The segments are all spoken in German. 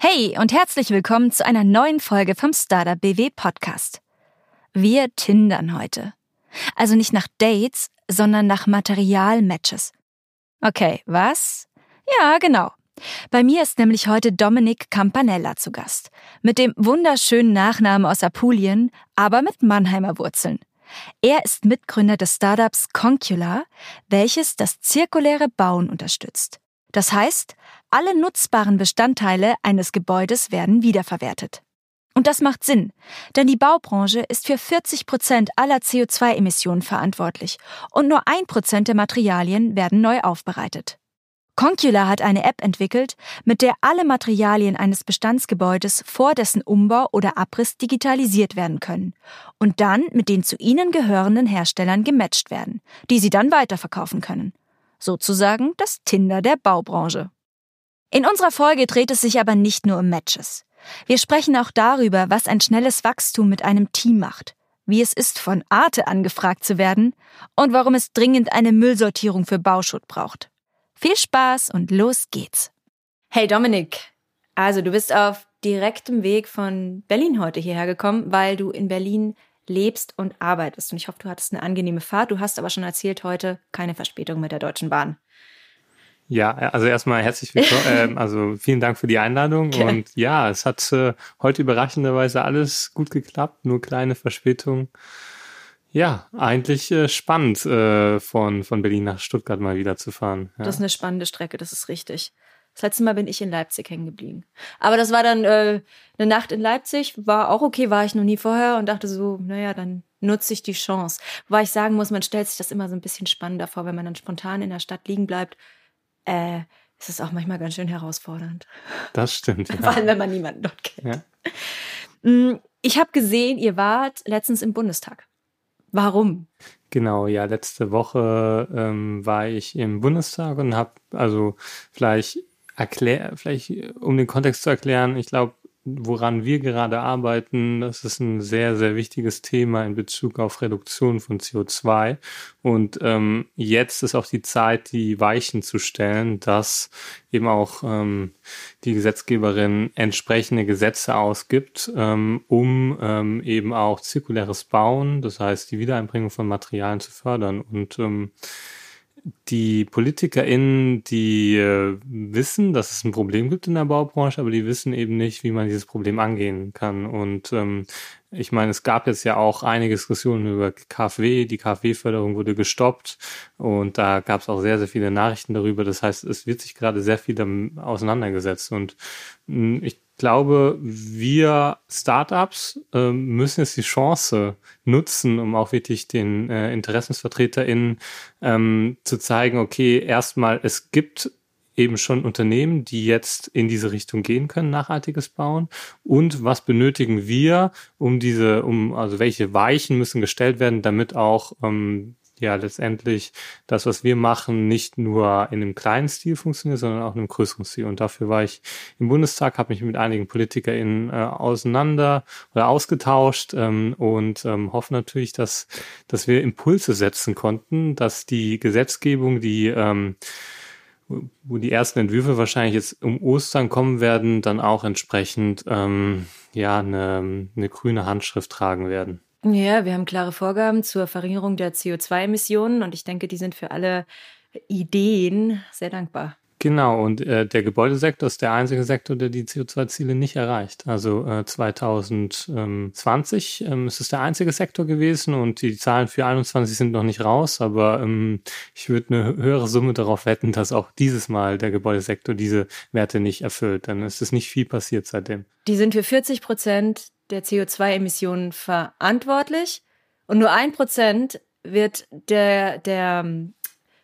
Hey und herzlich willkommen zu einer neuen Folge vom Startup BW Podcast. Wir tindern heute. Also nicht nach Dates, sondern nach Materialmatches. Okay, was? Ja, genau. Bei mir ist nämlich heute Dominik Campanella zu Gast. Mit dem wunderschönen Nachnamen aus Apulien, aber mit Mannheimer Wurzeln. Er ist Mitgründer des Startups Concula, welches das zirkuläre Bauen unterstützt. Das heißt, alle nutzbaren Bestandteile eines Gebäudes werden wiederverwertet. Und das macht Sinn, denn die Baubranche ist für 40 Prozent aller CO2-Emissionen verantwortlich und nur ein Prozent der Materialien werden neu aufbereitet. Concula hat eine App entwickelt, mit der alle Materialien eines Bestandsgebäudes vor dessen Umbau oder Abriss digitalisiert werden können und dann mit den zu ihnen gehörenden Herstellern gematcht werden, die sie dann weiterverkaufen können. Sozusagen das Tinder der Baubranche. In unserer Folge dreht es sich aber nicht nur um Matches. Wir sprechen auch darüber, was ein schnelles Wachstum mit einem Team macht, wie es ist, von Arte angefragt zu werden und warum es dringend eine Müllsortierung für Bauschutt braucht. Viel Spaß und los geht's. Hey Dominik, also du bist auf direktem Weg von Berlin heute hierher gekommen, weil du in Berlin lebst und arbeitest. Und ich hoffe, du hattest eine angenehme Fahrt. Du hast aber schon erzählt heute keine Verspätung mit der Deutschen Bahn. Ja, also erstmal herzlich willkommen. äh, also vielen Dank für die Einladung. Okay. Und ja, es hat äh, heute überraschenderweise alles gut geklappt, nur kleine Verspätungen. Ja, eigentlich äh, spannend, äh, von, von Berlin nach Stuttgart mal wieder zu fahren. Ja. Das ist eine spannende Strecke, das ist richtig. Das letzte Mal bin ich in Leipzig hängen geblieben. Aber das war dann äh, eine Nacht in Leipzig, war auch okay, war ich noch nie vorher und dachte so, naja, dann nutze ich die Chance. Wobei ich sagen muss, man stellt sich das immer so ein bisschen spannender vor, wenn man dann spontan in der Stadt liegen bleibt. Äh, ist es auch manchmal ganz schön herausfordernd. Das stimmt. Ja. Vor allem, wenn man niemanden dort kennt. Ja. Mm, ich habe gesehen, ihr wart letztens im Bundestag. Warum? Genau, ja, letzte Woche ähm, war ich im Bundestag und habe also vielleicht erklär, vielleicht um den Kontext zu erklären, ich glaube, woran wir gerade arbeiten, das ist ein sehr, sehr wichtiges Thema in Bezug auf Reduktion von CO2. Und ähm, jetzt ist auch die Zeit, die Weichen zu stellen, dass eben auch ähm, die Gesetzgeberin entsprechende Gesetze ausgibt, ähm, um ähm, eben auch zirkuläres Bauen, das heißt die Wiedereinbringung von Materialien zu fördern. Und ähm, die PolitikerInnen, die äh, wissen, dass es ein Problem gibt in der Baubranche, aber die wissen eben nicht, wie man dieses Problem angehen kann. Und ähm, ich meine, es gab jetzt ja auch einige Diskussionen über KfW. Die KfW-Förderung wurde gestoppt und da gab es auch sehr, sehr viele Nachrichten darüber. Das heißt, es wird sich gerade sehr viel damit auseinandergesetzt. Und mh, ich glaube, wir Startups äh, müssen jetzt die Chance nutzen, um auch wirklich den äh, InteressensvertreterInnen ähm, zu zeigen, okay, erstmal, es gibt eben schon Unternehmen, die jetzt in diese Richtung gehen können, nachhaltiges Bauen. Und was benötigen wir, um diese, um, also welche Weichen müssen gestellt werden, damit auch ähm, ja letztendlich das, was wir machen, nicht nur in einem kleinen Stil funktioniert, sondern auch in einem größeren Stil. Und dafür war ich im Bundestag, habe mich mit einigen PolitikerInnen äh, auseinander oder ausgetauscht ähm, und ähm, hoffe natürlich, dass, dass wir Impulse setzen konnten, dass die Gesetzgebung, die ähm, wo die ersten Entwürfe wahrscheinlich jetzt um Ostern kommen werden, dann auch entsprechend ähm, ja eine, eine grüne Handschrift tragen werden. Ja, wir haben klare Vorgaben zur Verringerung der CO2-Emissionen und ich denke, die sind für alle Ideen sehr dankbar. Genau, und äh, der Gebäudesektor ist der einzige Sektor, der die CO2-Ziele nicht erreicht. Also äh, 2020 ähm, ist es der einzige Sektor gewesen und die Zahlen für 21 sind noch nicht raus, aber ähm, ich würde eine höhere Summe darauf wetten, dass auch dieses Mal der Gebäudesektor diese Werte nicht erfüllt. Dann ist es nicht viel passiert seitdem. Die sind für 40 Prozent der CO2-Emissionen verantwortlich und nur ein Prozent wird der, der ähm,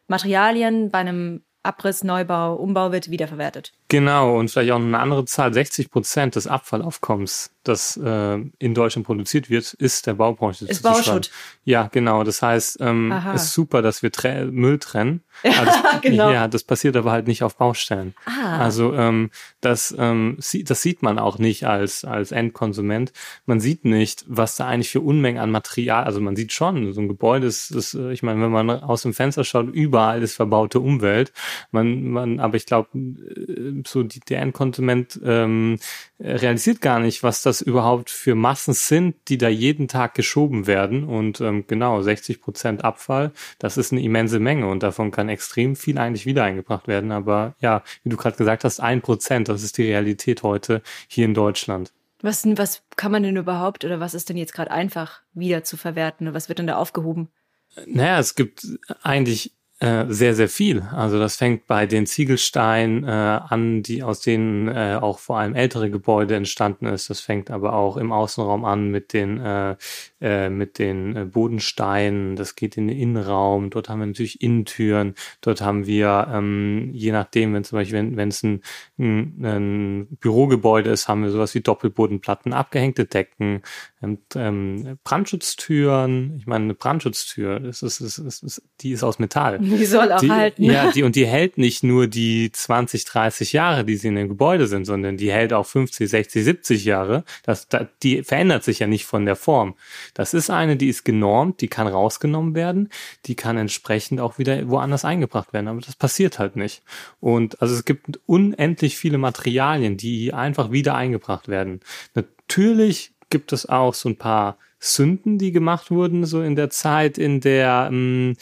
Materialien bei einem Abriss, Neubau, Umbau wird wiederverwertet. Genau, und vielleicht auch eine andere Zahl, 60 Prozent des Abfallaufkommens, das äh, in Deutschland produziert wird, ist der Baubranche. Ist Bauschutt. Ja, genau. Das heißt, ähm, ist super, dass wir tre Müll trennen. Ja, das, genau. ja, das passiert aber halt nicht auf Baustellen. Ah. Also ähm, das, ähm, das sieht man auch nicht als, als Endkonsument. Man sieht nicht, was da eigentlich für Unmengen an Material, also man sieht schon, so ein Gebäude ist, ist ich meine, wenn man aus dem Fenster schaut, überall ist verbaute Umwelt. Man, man, aber ich glaube, äh, so die, der Endkonsument ähm, realisiert gar nicht, was das überhaupt für Massen sind, die da jeden Tag geschoben werden. Und ähm, genau, 60 Prozent Abfall, das ist eine immense Menge und davon kann extrem viel eigentlich wieder eingebracht werden. Aber ja, wie du gerade gesagt hast, ein Prozent, das ist die Realität heute hier in Deutschland. Was, was kann man denn überhaupt oder was ist denn jetzt gerade einfach wieder zu verwerten? Was wird denn da aufgehoben? Naja, es gibt eigentlich äh, sehr, sehr viel. Also das fängt bei den Ziegelsteinen äh, an, die aus denen äh, auch vor allem ältere Gebäude entstanden ist. Das fängt aber auch im Außenraum an mit den äh, mit den äh, Bodensteinen. Das geht in den Innenraum. Dort haben wir natürlich Innentüren. Dort haben wir, ähm, je nachdem, wenn zum Beispiel, wenn es ein, ein, ein Bürogebäude ist, haben wir sowas wie Doppelbodenplatten, abgehängte Decken, ähm, ähm, Brandschutztüren. Ich meine, eine Brandschutztür, das ist, das ist, das ist, die ist aus Metall. Die soll auch die, halten. Ja, die, und die hält nicht nur die 20, 30 Jahre, die sie in dem Gebäude sind, sondern die hält auch 50, 60, 70 Jahre. Das, das, die verändert sich ja nicht von der Form. Das ist eine, die ist genormt, die kann rausgenommen werden, die kann entsprechend auch wieder woanders eingebracht werden, aber das passiert halt nicht. Und also es gibt unendlich viele Materialien, die einfach wieder eingebracht werden. Natürlich gibt es auch so ein paar Sünden, die gemacht wurden, so in der Zeit, in der mh,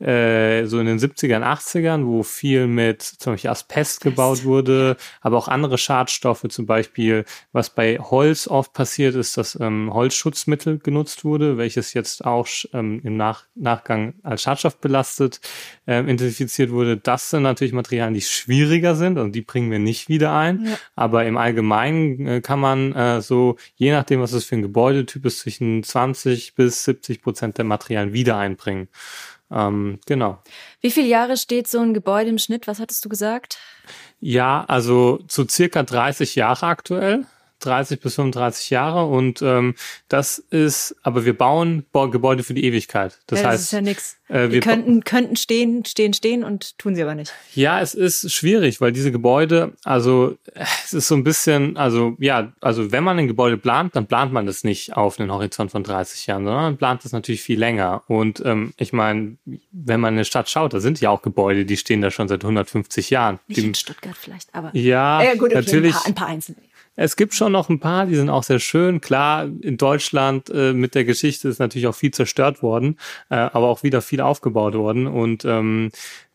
äh, so in den 70ern, 80ern, wo viel mit zum Beispiel Asbest gebaut wurde, aber auch andere Schadstoffe, zum Beispiel, was bei Holz oft passiert ist, dass ähm, Holzschutzmittel genutzt wurde, welches jetzt auch ähm, im Nach Nachgang als Schadstoff belastet ähm, identifiziert wurde. Das sind natürlich Materialien, die schwieriger sind und die bringen wir nicht wieder ein. Ja. Aber im Allgemeinen äh, kann man äh, so, je nachdem, was es für ein Gebäudetyp ist, zwischen 20 bis 70 Prozent der Materialien wieder einbringen. Ähm, genau. Wie viele Jahre steht so ein Gebäude im Schnitt? Was hattest du gesagt? Ja, also zu circa 30 Jahre aktuell. 30 bis 35 Jahre und ähm, das ist, aber wir bauen Gebäude für die Ewigkeit. Das, ja, das heißt, ist ja nix. Äh, wir könnten, könnten stehen, stehen, stehen und tun sie aber nicht. Ja, es ist schwierig, weil diese Gebäude, also es ist so ein bisschen, also ja, also wenn man ein Gebäude plant, dann plant man das nicht auf einen Horizont von 30 Jahren, sondern man plant das natürlich viel länger. Und ähm, ich meine, wenn man in eine Stadt schaut, da sind ja auch Gebäude, die stehen da schon seit 150 Jahren. Nicht die, in Stuttgart vielleicht, aber ja, ja gut, okay, natürlich. Ein paar, ein paar einzelne. Es gibt schon noch ein paar, die sind auch sehr schön. Klar, in Deutschland äh, mit der Geschichte ist natürlich auch viel zerstört worden, äh, aber auch wieder viel aufgebaut worden. Und ähm,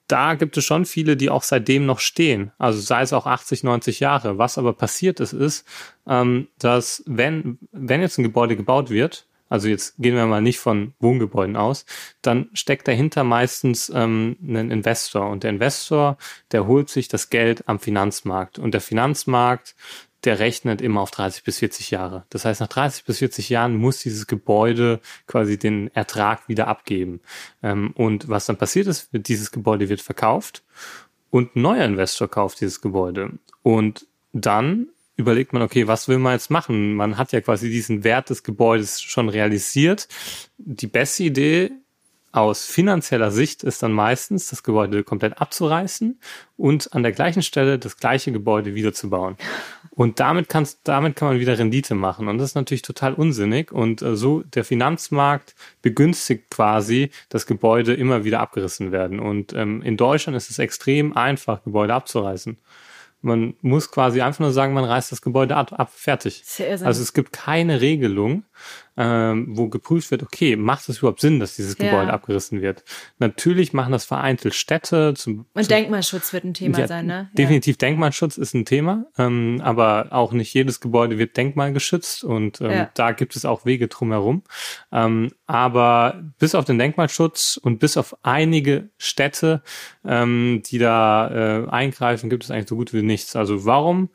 da gibt es schon viele, die auch seitdem noch stehen. Also sei es auch 80, 90 Jahre. Was aber passiert ist, ist, ähm, dass wenn, wenn jetzt ein Gebäude gebaut wird, also jetzt gehen wir mal nicht von Wohngebäuden aus, dann steckt dahinter meistens ähm, ein Investor. Und der Investor, der holt sich das Geld am Finanzmarkt. Und der Finanzmarkt der rechnet immer auf 30 bis 40 Jahre. Das heißt, nach 30 bis 40 Jahren muss dieses Gebäude quasi den Ertrag wieder abgeben. Ähm, und was dann passiert ist, dieses Gebäude wird verkauft und ein neuer Investor kauft dieses Gebäude. Und dann überlegt man, okay, was will man jetzt machen? Man hat ja quasi diesen Wert des Gebäudes schon realisiert. Die beste Idee aus finanzieller Sicht ist dann meistens, das Gebäude komplett abzureißen und an der gleichen Stelle das gleiche Gebäude wiederzubauen. Und damit, kannst, damit kann man wieder Rendite machen. Und das ist natürlich total unsinnig. Und äh, so der Finanzmarkt begünstigt quasi, dass Gebäude immer wieder abgerissen werden. Und ähm, in Deutschland ist es extrem einfach, Gebäude abzureißen. Man muss quasi einfach nur sagen, man reißt das Gebäude ab, ab fertig. Sehr, also es gibt keine Regelung, ähm, wo geprüft wird, okay, macht es überhaupt Sinn, dass dieses Gebäude Ja. abgerissen wird? Natürlich machen das vereinzelt Städte. Zum, Und Denkmalschutz wird ein Thema Ja, sein, ne? Definitiv Denkmalschutz ist ein Thema, ähm, aber auch nicht jedes Gebäude wird denkmalgeschützt und ähm, Ja. da gibt es auch Wege drumherum. Ähm, aber bis auf den Denkmalschutz und bis auf einige Städte, ähm, die da äh, eingreifen, gibt es eigentlich so gut wie nichts. Also warum?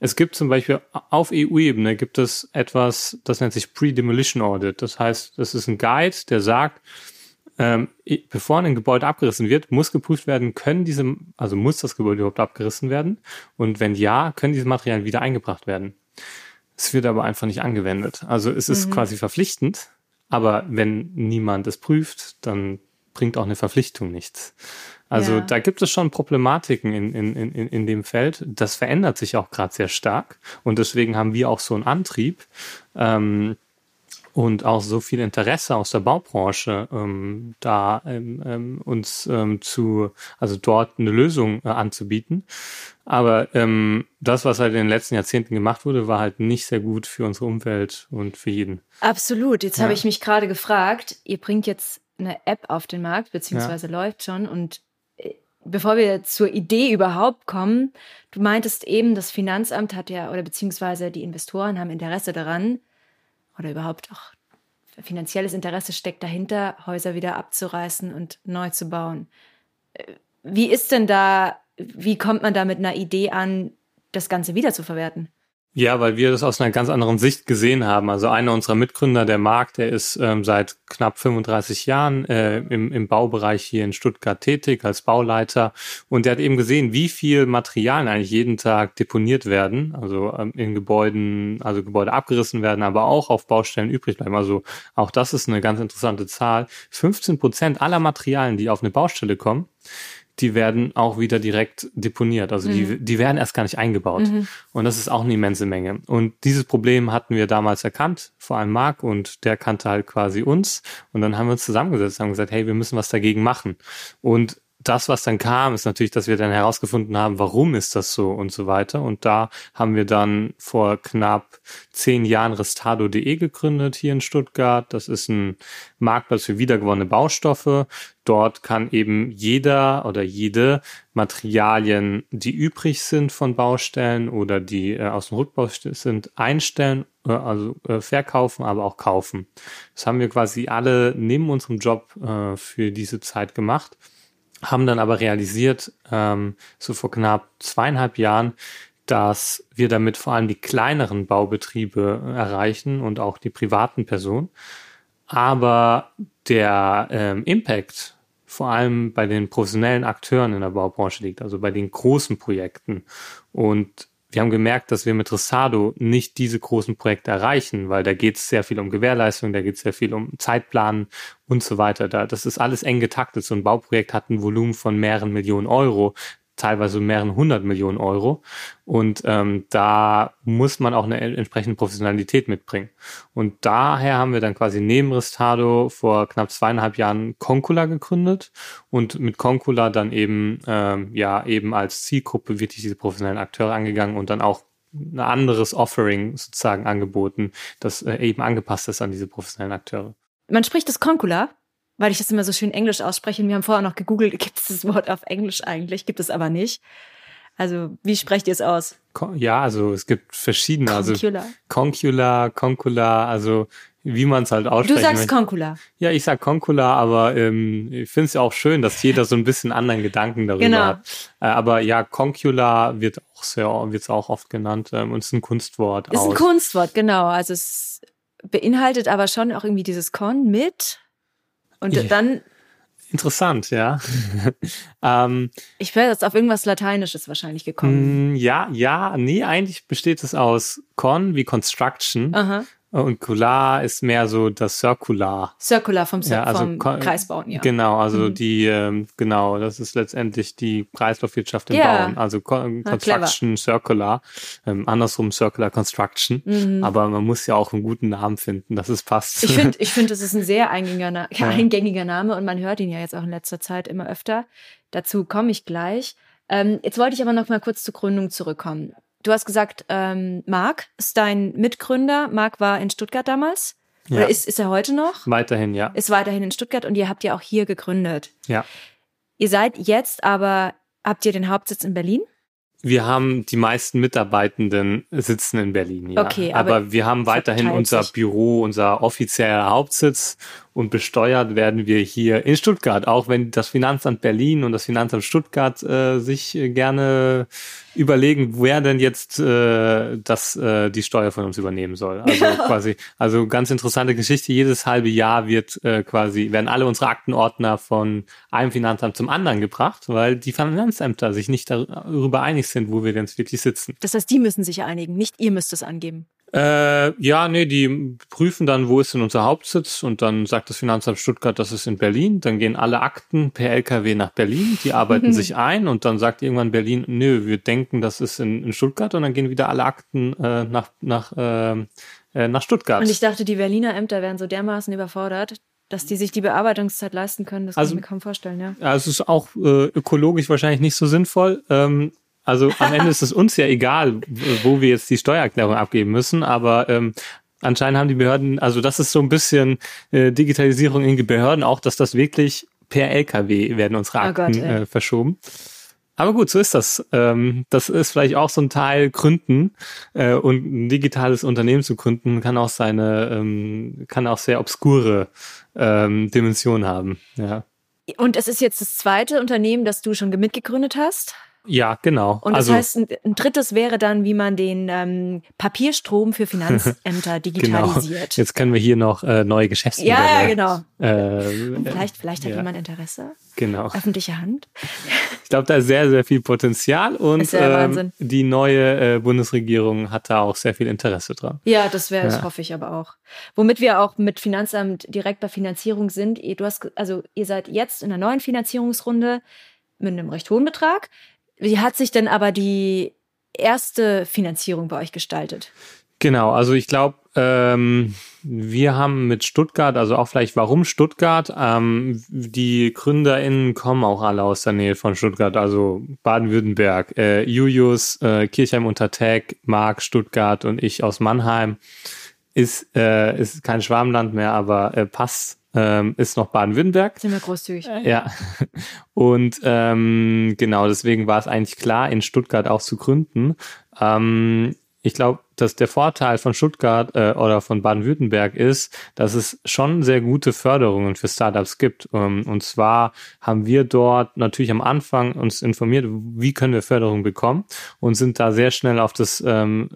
Es gibt zum Beispiel auf EU-Ebene gibt es etwas, das nennt sich Pre-Demolition Audit. Das heißt, das ist ein Guide, der sagt, ähm, bevor ein Gebäude abgerissen wird, muss geprüft werden, können diese, also muss das Gebäude überhaupt abgerissen werden? Und wenn ja, können diese Materialien wieder eingebracht werden? Es wird aber einfach nicht angewendet. Also es ist quasi verpflichtend, aber wenn niemand es prüft, dann bringt auch eine Verpflichtung nichts. Also Ja. da gibt es schon Problematiken in, in, in, in- dem Feld. Das verändert sich auch gerade sehr stark. Und deswegen haben wir auch so einen Antrieb, ähm, und auch so viel Interesse aus der Baubranche, ähm, da ähm, ähm, uns ähm, zu, also dort eine Lösung äh, anzubieten. Aber ähm, das, was halt in den letzten Jahrzehnten gemacht wurde, war halt nicht sehr gut für unsere Umwelt und für jeden. Absolut. Jetzt Ja. habe ich mich gerade gefragt, ihr bringt jetzt eine App auf den Markt, beziehungsweise läuft schon. Und bevor wir zur Idee überhaupt kommen, du meintest eben, das Finanzamt hat ja, oder beziehungsweise die Investoren haben Interesse daran, oder überhaupt auch finanzielles Interesse steckt dahinter, Häuser wieder abzureißen und neu zu bauen. Äh, Wie ist denn da, wie kommt man da mit einer Idee an, das Ganze wieder zu verwerten? Ja, weil wir das aus einer ganz anderen Sicht gesehen haben. Also einer unserer Mitgründer, der Marc, der ist ähm, seit knapp 35 Jahren äh, im, im Baubereich hier in Stuttgart tätig als Bauleiter und der hat eben gesehen, wie viel Materialien eigentlich jeden Tag deponiert werden, also ähm, in Gebäuden, also Gebäude abgerissen werden, aber auch auf Baustellen übrig bleiben. Also auch das ist eine ganz interessante Zahl. 15 Prozent aller Materialien, die auf eine Baustelle kommen, die werden auch wieder direkt deponiert. Also die, die werden erst gar nicht eingebaut. Und das ist auch eine immense Menge. Und dieses Problem hatten wir damals erkannt, vor allem Marc, und der kannte halt quasi uns. Und dann haben wir uns zusammengesetzt und haben gesagt, hey, wir müssen was dagegen machen. Und das, was dann kam, ist natürlich, dass wir dann herausgefunden haben, warum ist das so und so weiter. Und da haben wir dann vor knapp zehn Jahren Restado.de gegründet hier in Stuttgart. Das ist ein Marktplatz für wiedergewonnene Baustoffe. Dort kann eben jeder oder jede Materialien, die übrig sind von Baustellen oder die äh, aus dem Rückbau sind, einstellen, äh, also äh, verkaufen, aber auch kaufen. Das haben wir quasi alle neben unserem Job äh, für diese Zeit gemacht haben dann aber realisiert, ähm, so vor knapp zweieinhalb Jahren, dass wir damit vor allem die kleineren Baubetriebe äh, erreichen und auch die privaten Personen. Aber der ähm, Impact vor allem bei den professionellen Akteuren in der Baubranche liegt, also bei den großen Projekten. Und wir haben gemerkt, dass wir mit Resado nicht diese großen Projekte erreichen, weil da geht es sehr viel um Gewährleistung, da geht es sehr viel um Zeitplanen und so weiter. Da, das ist alles eng getaktet. So ein Bauprojekt hat ein Volumen von mehreren Millionen Euro, teilweise mehreren hundert Millionen Euro. Und ähm, da muss man auch eine entsprechende Professionalität mitbringen. Und daher haben wir dann quasi neben Restado vor knapp zweieinhalb Jahren Concula gegründet und mit Concula dann eben ähm, ja eben als Zielgruppe wirklich diese professionellen Akteure angegangen und dann auch ein anderes Offering sozusagen angeboten, das äh, eben angepasst ist an diese professionellen Akteure. Man spricht das Concula, weil ich das immer so schön Englisch ausspreche. Und wir haben vorher noch gegoogelt, gibt es das Wort auf Englisch eigentlich? Gibt es aber nicht. Also, wie sprecht ihr es aus? Ja, also es gibt verschiedene. Concula. Also Concula, Concula, also wie man es halt ausspricht. Du sagst Concula. Ja, ich sag Concula, aber ähm, ich finde es ja auch schön, dass jeder so ein bisschen anderen Gedanken darüber Genau. hat. Äh, aber ja, Concula wird auch sehr, wird's auch oft genannt ähm, und ist ein Kunstwort. Ist ein aus. Kunstwort, genau. Also es beinhaltet aber schon auch irgendwie dieses Con mit. Und Ja. dann, Interessant, ja. ähm, ich wäre jetzt auf irgendwas Lateinisches wahrscheinlich gekommen. mh, ja, ja, nee, eigentlich besteht es aus Con wie Construction Aha. Und Kular ist mehr so das Circular. Circular vom, Ja, also vom Kreisbauen, ja. Genau, also Mhm. die, ähm, genau, das ist letztendlich die Kreislaufwirtschaft im Ja. Bauen. Also Co Construction Circular, ähm, andersrum Circular Construction. Mhm. Aber man muss ja auch einen guten Namen finden, dass es passt. Ich finde, ich finde, es ist ein sehr eingängiger, Na Ja. eingängiger Name und man hört ihn ja jetzt auch in letzter Zeit immer öfter. Dazu komme ich gleich. Ähm, jetzt wollte ich aber noch mal kurz zur Gründung zurückkommen. Du hast gesagt, ähm, Marc ist dein Mitgründer. Marc war in Stuttgart damals. Ja. Oder ist, ist er heute noch? Weiterhin, ja. Ist weiterhin in Stuttgart und ihr habt ja auch hier gegründet. Ja. Ihr seid jetzt aber, habt ihr den Hauptsitz in Berlin? Wir haben die meisten Mitarbeitenden sitzen in Berlin, ja. Okay, aber, aber wir haben weiterhin unser sich. Büro, unser offizieller Hauptsitz und besteuert werden wir hier in Stuttgart, auch wenn das Finanzamt Berlin und das Finanzamt Stuttgart äh, sich äh, gerne überlegen, wer denn jetzt äh, das äh, die Steuer von uns übernehmen soll. Also quasi, also ganz interessante Geschichte. Jedes halbe Jahr wird äh, quasi werden alle unsere Aktenordner von einem Finanzamt zum anderen gebracht, weil die Finanzämter sich nicht darüber einig sind, wo wir denn wirklich sitzen. Das heißt, die müssen sich einigen, nicht ihr müsst es angeben. Äh, ja, nee, die prüfen dann, wo ist denn unser Hauptsitz und dann sagt das Finanzamt Stuttgart, das ist in Berlin. Dann gehen alle Akten per LKW nach Berlin, die arbeiten sich ein und dann sagt irgendwann Berlin, nö, wir denken, das ist in, in Stuttgart und dann gehen wieder alle Akten äh, nach, nach, äh, äh nach Stuttgart. Und ich dachte, die Berliner Ämter wären so dermaßen überfordert, dass die sich die Bearbeitungszeit leisten können, das also, kann ich mir kaum vorstellen, ja. Es ist auch äh, ökologisch wahrscheinlich nicht so sinnvoll. Ähm, also am Ende ist es uns ja egal, wo wir jetzt die Steuererklärung abgeben müssen, aber ähm, anscheinend haben die Behörden, also das ist so ein bisschen äh, Digitalisierung in den Behörden auch, dass das wirklich per LKW werden unsere Akten oh Gott, äh, verschoben. Aber gut, so ist das. Ähm, das ist vielleicht auch so ein Teil Gründen äh, und ein digitales Unternehmen zu gründen kann auch seine, ähm, kann auch sehr obskure ähm, Dimensionen haben. Ja. Und es ist jetzt das zweite Unternehmen, das du schon mitgegründet hast. Ja, genau. Und das also, heißt, ein, ein, drittes wäre dann, wie man den ähm, Papierstrom für Finanzämter digitalisiert. Genau. Jetzt können wir hier noch äh, neue Geschäftsmodelle. Ja, ja genau. Äh, vielleicht vielleicht hat ja. jemand Interesse. Genau. Öffentliche Hand. Ich glaube, da ist sehr, sehr viel Potenzial und ähm, die neue äh, Bundesregierung hat da auch sehr viel Interesse dran. Ja, das wäre, ja. das hoffe ich aber auch. Womit wir auch mit Finanzamt direkt bei Finanzierung sind. Du hast, also ihr seid jetzt in einer neuen Finanzierungsrunde mit einem recht hohen Betrag. Wie hat sich denn aber die erste Finanzierung bei euch gestaltet? Genau, also ich glaube, ähm, wir haben mit Stuttgart, also auch vielleicht warum Stuttgart, ähm, die GründerInnen kommen auch alle aus der Nähe von Stuttgart, also Baden-Württemberg, äh, Julius, äh, Kirchheim unter Tag, Marc, Stuttgart und ich aus Mannheim. Ist, äh, ist kein Schwarmland mehr, aber äh, passt ähm, ist noch Baden-Württemberg. Sind wir großzügig. Ja. Und ähm, genau, deswegen war es eigentlich klar, in Stuttgart auch zu gründen. Ähm, ich glaube, dass der Vorteil von Stuttgart äh, oder von Baden-Württemberg ist, dass es schon sehr gute Förderungen für Startups gibt. Ähm, und zwar haben wir dort natürlich am Anfang uns informiert, wie können wir Förderung bekommen und sind da sehr schnell auf das, ähm,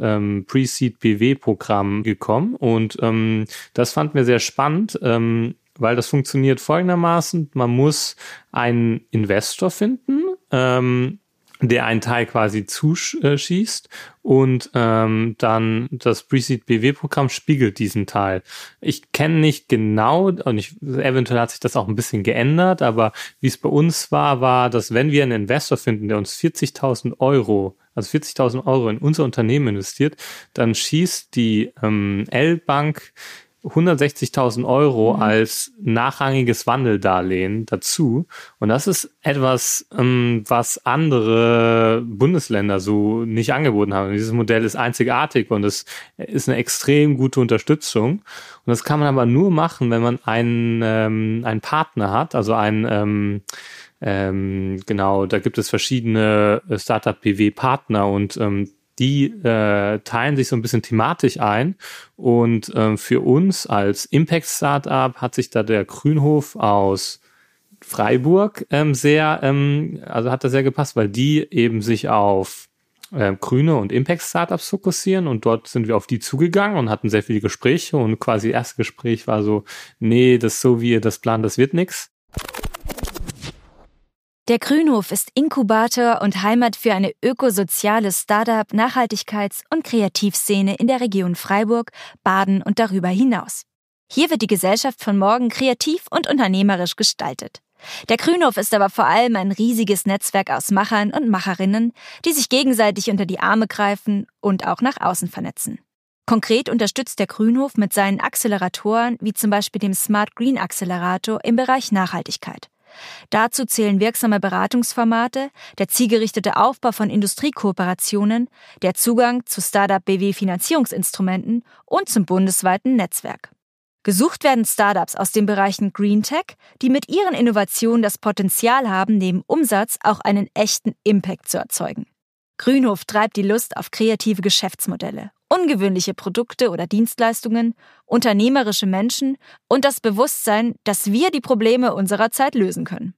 ähm, Pre-Seed BW-Programm gekommen. Und ähm, das fand mir sehr spannend. Ähm, weil das funktioniert folgendermaßen. Man muss einen Investor finden, ähm, der einen Teil quasi zuschießt und ähm, dann das Preseed BW-Programm spiegelt diesen Teil. Ich kenne nicht genau, und ich, eventuell hat sich das auch ein bisschen geändert, aber wie es bei uns war, war, dass wenn wir einen Investor finden, der uns 40.000 Euro, also 40.000 Euro in unser Unternehmen investiert, dann schießt die ähm, L-Bank 160.000 Euro mhm. als nachrangiges Wandeldarlehen dazu. Und das ist etwas, ähm, was andere Bundesländer so nicht angeboten haben. dieses Modell ist einzigartig und es ist eine extrem gute Unterstützung. Und das kann man aber nur machen, wenn man einen, ähm, einen Partner hat, also einen, ähm, ähm, genau, da gibt es verschiedene Startup-PW-Partner und ähm, die äh, teilen sich so ein bisschen thematisch ein. Und ähm, für uns als Impact-Startup hat sich da der Grünhof aus Freiburg ähm, sehr, ähm, also hat da sehr gepasst, weil die eben sich auf äh, grüne und Impact-Startups fokussieren und dort sind wir auf die zugegangen und hatten sehr viele Gespräche und quasi erste Gespräch war so, nee, das so wie ihr das plant, das wird nix. Der Grünhof ist Inkubator und Heimat für eine ökosoziale Startup-, Nachhaltigkeits- und Kreativszene in der Region Freiburg, Baden und darüber hinaus. Hier wird die Gesellschaft von morgen kreativ und unternehmerisch gestaltet. Der Grünhof ist aber vor allem ein riesiges Netzwerk aus Machern und Macherinnen, die sich gegenseitig unter die Arme greifen und auch nach außen vernetzen. Konkret unterstützt der Grünhof mit seinen Acceleratoren wie zum Beispiel dem Smart Green Accelerator im Bereich Nachhaltigkeit Dazu zählen wirksame Beratungsformate, der zielgerichtete Aufbau von Industriekooperationen, der Zugang zu Startup BW Finanzierungsinstrumenten und zum bundesweiten Netzwerk. Gesucht werden Startups aus den Bereichen Green Tech, die mit ihren Innovationen das Potenzial haben, neben Umsatz auch einen echten Impact zu erzeugen. Grünhof treibt die Lust auf kreative Geschäftsmodelle, ungewöhnliche Produkte oder Dienstleistungen, unternehmerische Menschen und das Bewusstsein, dass wir die Probleme unserer Zeit lösen können.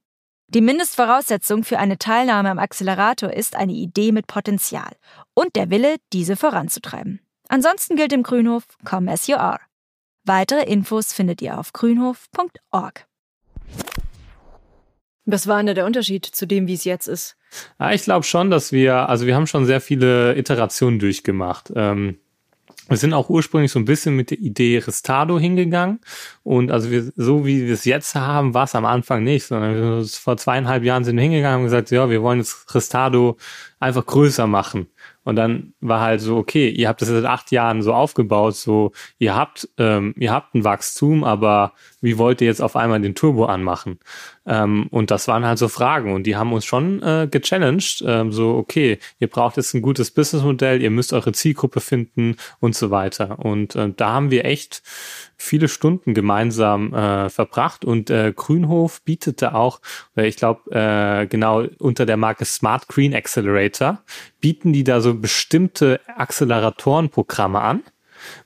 Die Mindestvoraussetzung für eine Teilnahme am Accelerator ist eine Idee mit Potenzial und der Wille, diese voranzutreiben. Ansonsten gilt im Grünhof Come as you are. Weitere Infos findet ihr auf grünhof.org. Was war denn der Unterschied zu dem, wie es jetzt ist? Ja, ich glaube schon, dass wir, also wir haben schon sehr viele Iterationen durchgemacht. Ähm, wir sind auch ursprünglich so ein bisschen mit der Idee Restado hingegangen. Und also wir, so wie wir es jetzt haben, war es am Anfang nicht, sondern vor zweieinhalb Jahren sind wir hingegangen und gesagt, ja, wir wollen jetzt Restado einfach größer machen. Und dann war halt so, okay, ihr habt das seit acht Jahren so aufgebaut, so ihr habt, ähm, ihr habt ein Wachstum, aber wie wollt ihr jetzt auf einmal den Turbo anmachen? Ähm, und das waren halt so Fragen und die haben uns schon äh, gechallenged, ähm, so okay, ihr braucht jetzt ein gutes Businessmodell, ihr müsst eure Zielgruppe finden und so weiter. Und äh, da haben wir echt viele Stunden gemeinsam äh, verbracht und äh, Grünhof bietete auch, ich glaube äh, genau unter der Marke Smart Green Accelerator bieten die da so bestimmte Acceleratorenprogramme an,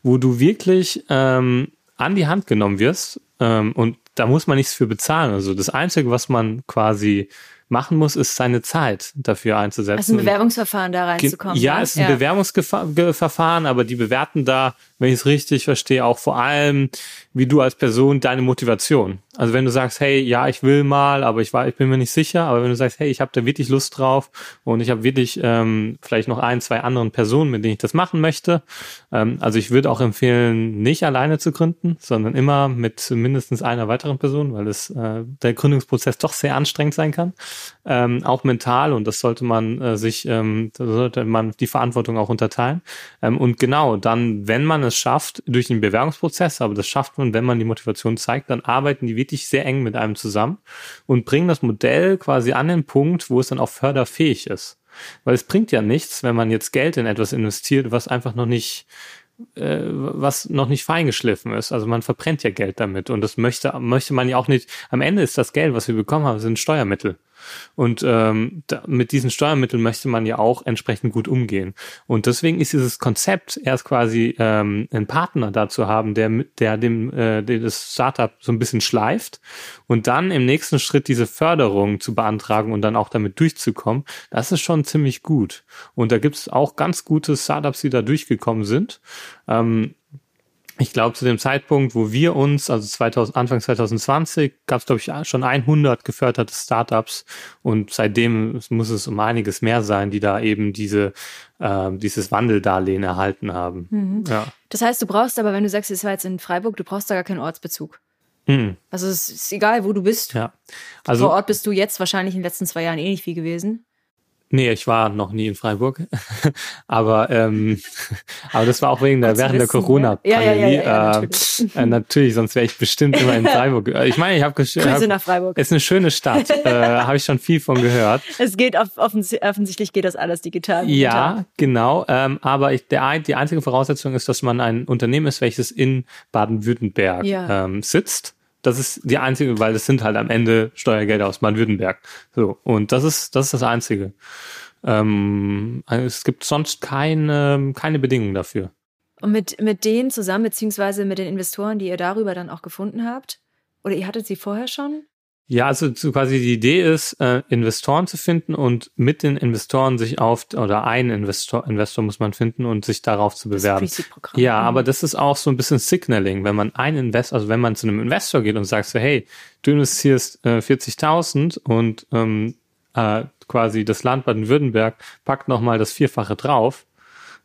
wo du wirklich ähm, an die Hand genommen wirst ähm, und da muss man nichts für bezahlen. Also das Einzige, was man quasi machen muss, ist seine Zeit dafür einzusetzen. Also ein Bewerbungsverfahren da reinzukommen. Ja, es ist ein ja. Bewerbungsverfahren, aber die bewerten da, wenn ich es richtig verstehe, auch vor allem, wie du als Person deine Motivation. Also wenn du sagst, hey, ja, ich will mal, aber ich war, ich bin mir nicht sicher, aber wenn du sagst, hey, ich habe da wirklich Lust drauf und ich habe wirklich ähm, vielleicht noch ein, zwei anderen Personen, mit denen ich das machen möchte. Ähm, also ich würde auch empfehlen, nicht alleine zu gründen, sondern immer mit mindestens einer weiteren Person, weil es äh, der Gründungsprozess doch sehr anstrengend sein kann, ähm, auch mental und das sollte man äh, sich, ähm, sollte man die Verantwortung auch unterteilen. Ähm, und genau, dann, wenn man es schafft durch den Bewerbungsprozess, aber das schafft man, wenn man die Motivation zeigt, dann arbeiten die wirklich sehr eng mit einem zusammen und bringen das Modell quasi an den Punkt, wo es dann auch förderfähig ist. Weil es bringt ja nichts, wenn man jetzt Geld in etwas investiert, was einfach noch nicht äh, was noch nicht feingeschliffen ist. Also man verbrennt ja Geld damit und das möchte, möchte man ja auch nicht. Am Ende ist das Geld, was wir bekommen haben, sind Steuermittel. Und ähm, da, mit diesen Steuermitteln möchte man ja auch entsprechend gut umgehen. Und deswegen ist dieses Konzept erst quasi ähm, einen Partner dazu haben, der der dem äh, der das Startup so ein bisschen schleift und dann im nächsten Schritt diese Förderung zu beantragen und dann auch damit durchzukommen. Das ist schon ziemlich gut. Und da gibt es auch ganz gute Startups, die da durchgekommen sind. Ähm, ich glaube, zu dem Zeitpunkt, wo wir uns, also 2000, Anfang 2020, gab es, glaube ich, schon 100 geförderte Startups und seitdem muss es um einiges mehr sein, die da eben diese, äh, dieses Wandeldarlehen erhalten haben. Mhm. Ja. Das heißt, du brauchst aber, wenn du sagst, es war jetzt in Freiburg, du brauchst da gar keinen Ortsbezug. Mhm. Also es ist egal, wo du bist. Ja. Also, Vor Ort bist du jetzt wahrscheinlich in den letzten zwei Jahren eh nicht viel gewesen. Nee, ich war noch nie in Freiburg. aber, ähm, aber das war auch wegen der, während der Corona-Pandemie. Ja, ja, ja, ja, natürlich. Äh, natürlich, sonst wäre ich bestimmt immer in Freiburg. Äh, ich meine, ich habe Grüße nach Freiburg. Ist eine schöne Stadt. äh, habe ich schon viel von gehört. Es geht auf, offensichtlich geht das alles digital. Ja, genau. Ähm, aber ich, der, die einzige Voraussetzung ist, dass man ein Unternehmen ist, welches in Baden-Württemberg ähm, sitzt. Das ist die einzige, weil es sind halt am Ende Steuergelder aus Baden-Württemberg. So. Und das ist, das ist das Einzige. Ähm, es gibt sonst keine, keine Bedingungen dafür. Und mit, mit denen zusammen, beziehungsweise mit den Investoren, die ihr darüber dann auch gefunden habt? Oder ihr hattet sie vorher schon? Ja, also quasi die Idee ist, äh, Investoren zu finden und mit den Investoren sich auf, oder einen Investor, Investor muss man finden und sich darauf zu bewerben. Ja, aber das ist auch so ein bisschen Signaling, wenn man einen Investor, also wenn man zu einem Investor geht und sagt so, hey, du investierst äh, 40.000 und ähm, äh, quasi das Land Baden-Württemberg packt nochmal das Vierfache drauf,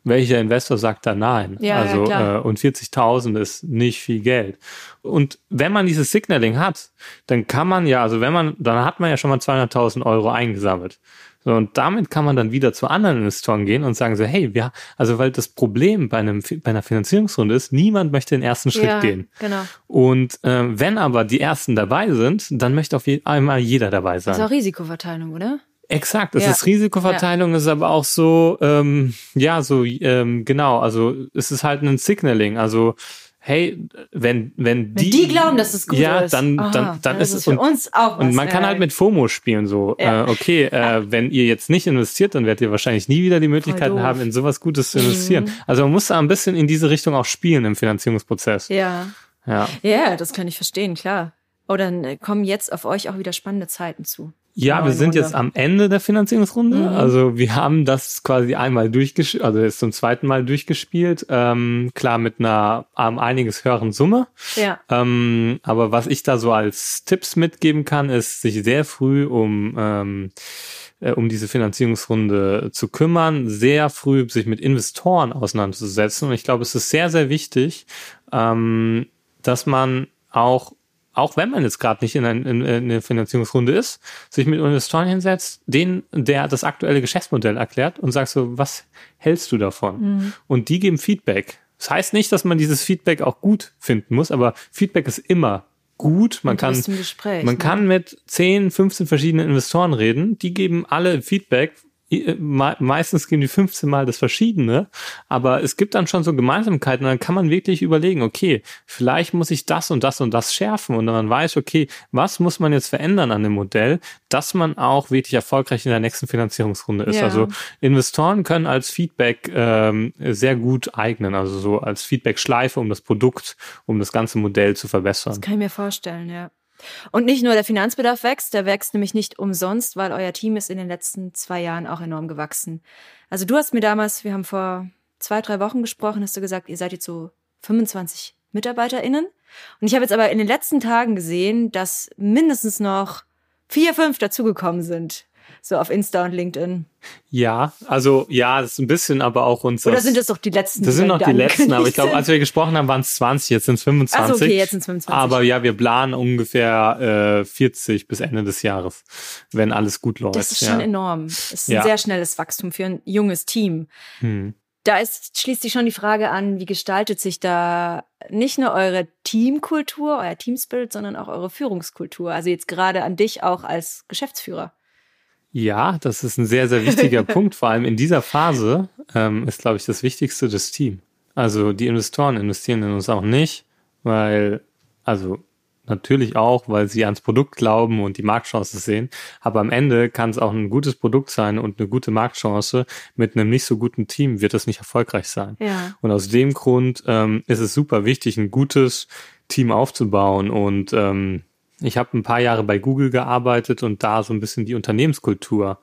welcher Investor sagt da nein? Ja, also ja, äh, und 40.000 ist nicht viel Geld. Und wenn man dieses Signaling hat, dann kann man ja, also wenn man, dann hat man ja schon mal 200.000 Euro eingesammelt. So, und damit kann man dann wieder zu anderen Investoren gehen und sagen so, hey, wir, also weil das Problem bei einem bei einer Finanzierungsrunde ist, niemand möchte den ersten Schritt ja, gehen. Genau. Und äh, wenn aber die ersten dabei sind, dann möchte auf jeden einmal jeder dabei sein. Das ist auch Risikoverteilung, oder? Exakt, es Ja. ist Risikoverteilung, ist aber auch so, ähm, ja, so, ähm, genau, also es ist halt ein Signaling, also hey, wenn, wenn die, Wenn die glauben, dass es gut ja, ist. dann, Aha, dann, dann ist es für und, uns auch was. und man kann ja. halt mit FOMO spielen, so, Ja. äh, okay, äh, wenn ihr jetzt nicht investiert, dann werdet ihr wahrscheinlich nie wieder die Möglichkeit doof. Mhm. haben, in sowas Gutes zu investieren. Also man muss da ein bisschen in diese Richtung auch spielen im Finanzierungsprozess. Ja. Ja. Ja, das kann ich verstehen, klar. Oh, dann äh, kommen jetzt auf euch auch wieder spannende Zeiten zu. Ja, wir Neuen sind Runde. jetzt am Ende der Finanzierungsrunde. Mhm. Also wir haben das quasi einmal durchgespielt, also jetzt zum zweiten Mal durchgespielt. Ähm, klar mit einer um, einiges höheren Summe. Ja. Ähm, aber was ich da so als Tipps mitgeben kann, ist, sich sehr früh um ähm, äh, um diese Finanzierungsrunde zu kümmern, sehr früh sich mit Investoren auseinanderzusetzen. Und ich glaube, es ist sehr, sehr wichtig, ähm, dass man auch auch wenn man jetzt gerade nicht in, ein, in, in eine Finanzierungsrunde ist, sich mit Investoren hinsetzt, denen der das aktuelle Geschäftsmodell erklärt und sagt so, was hältst du davon? Und die geben Feedback. Das heißt nicht, dass man dieses Feedback auch gut finden muss, aber Feedback ist immer gut. Man kann, Gespräch, man ne? kann mit 10, 15 verschiedenen Investoren reden. Die geben alle Feedback. Me- Meistens geben die 15 Mal das Verschiedene, aber es gibt dann schon so Gemeinsamkeiten, dann kann man wirklich überlegen, okay, vielleicht muss ich das und das und das schärfen und man weiß, okay, was muss man jetzt verändern an dem Modell, dass man auch wirklich erfolgreich in der nächsten Finanzierungsrunde ist. Ja. Also Investoren können als Feedback ähm, sehr gut eignen, also so als Feedback-Schleife um das Produkt, um das ganze Modell zu verbessern. Das kann ich mir vorstellen, ja. Und nicht nur der Finanzbedarf wächst, der wächst nämlich nicht umsonst, weil euer Team ist in den letzten zwei Jahren auch enorm gewachsen. Also du hast mir damals, wir haben vor zwei, drei Wochen gesprochen, hast du gesagt, ihr seid jetzt so 25 MitarbeiterInnen. Und ich habe jetzt aber in den letzten Tagen gesehen, dass mindestens noch vier, fünf dazugekommen sind. So auf Insta und LinkedIn. Ja, also ja, das ist ein bisschen aber auch unser. Oder sind das doch die letzten? Das sind noch die letzten, aber ich glaube, als wir gesprochen haben, waren es 20, jetzt sind es 25. Ach so, okay, jetzt sind's 25. Aber ja, wir planen ungefähr äh, 40 bis Ende des Jahres, wenn alles gut läuft. Das ist ja. schon enorm. Das ist ein Ja. sehr schnelles Wachstum für ein junges Team. Hm. Da ist, schließt sich schon die Frage an, wie gestaltet sich da nicht nur eure Teamkultur, euer Teamspirit, sondern auch eure Führungskultur? Also jetzt gerade an dich auch als Geschäftsführer. Ja, das ist ein sehr, sehr wichtiger Punkt. Vor allem in dieser Phase ähm, ist, glaube ich, das Wichtigste das Team. Also die Investoren investieren in uns auch nicht, weil, also natürlich auch, weil sie ans Produkt glauben und die Marktchance sehen. Aber am Ende kann es auch ein gutes Produkt sein und eine gute Marktchance. Mit einem nicht so guten Team wird das nicht erfolgreich sein. Ja. Und aus dem Grund ähm, ist es super wichtig, ein gutes Team aufzubauen. Und ähm, ich habe ein paar Jahre bei Google gearbeitet und da so ein bisschen die Unternehmenskultur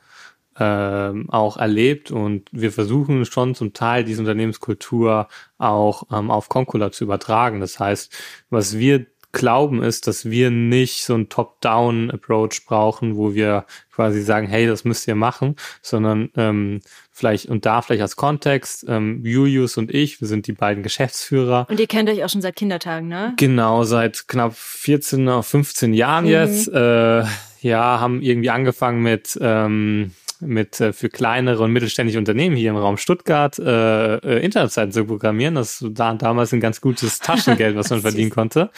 ähm, auch erlebt. Und wir versuchen schon zum Teil diese Unternehmenskultur auch ähm, auf Concula zu übertragen. Das heißt, was wir glauben ist, dass wir nicht so einen Top-Down-Approach brauchen, wo wir quasi sagen, hey, das müsst ihr machen, sondern ähm, vielleicht und da vielleicht als Kontext, ähm, Julius und ich, wir sind die beiden Geschäftsführer. Und ihr kennt euch auch schon seit Kindertagen, ne? Genau, seit knapp 14 auf 15 Jahren Mhm. jetzt. Äh, ja, haben irgendwie angefangen mit ähm, mit äh, für kleinere und mittelständische Unternehmen hier im Raum Stuttgart äh, äh, Internetseiten zu programmieren. Das war damals ein ganz gutes Taschengeld, was man verdienen konnte.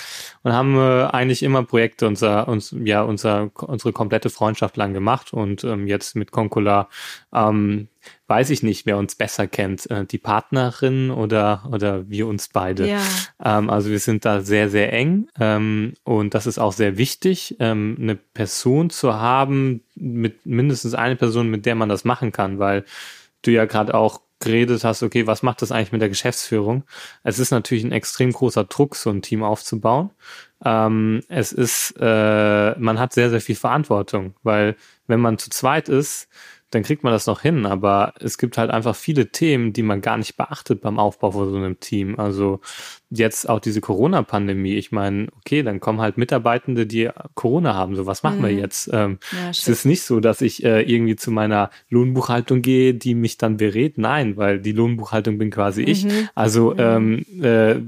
Und haben äh, eigentlich immer Projekte unser, uns, ja, unser, unsere komplette Freundschaft lang gemacht. Und ähm, jetzt mit Concula ähm, weiß ich nicht, wer uns besser kennt, äh, die Partnerin oder, oder wir uns beide. Ja. Ähm, also wir sind da sehr, sehr eng ähm, und das ist auch sehr wichtig, ähm, eine Person zu haben, mit mindestens eine Person, mit der man das machen kann, weil du ja gerade auch geredet hast, okay, was macht das eigentlich mit der Geschäftsführung? Es ist natürlich ein extrem großer Druck, so ein Team aufzubauen. ähm, es ist, äh, man hat sehr, sehr viel Verantwortung, weil wenn man zu zweit ist, dann kriegt man das noch hin. Aber es gibt halt einfach viele Themen, die man gar nicht beachtet beim Aufbau von so einem Team. Also jetzt auch diese Corona-Pandemie. Ich meine, okay, dann kommen halt Mitarbeitende, die Corona haben. So, was machen mhm. wir jetzt? Ähm, ja, es ist nicht so, dass ich äh, irgendwie zu meiner Lohnbuchhaltung gehe, die mich dann berät. Nein, weil die Lohnbuchhaltung bin quasi mhm. ich. Also mhm. ähm, äh,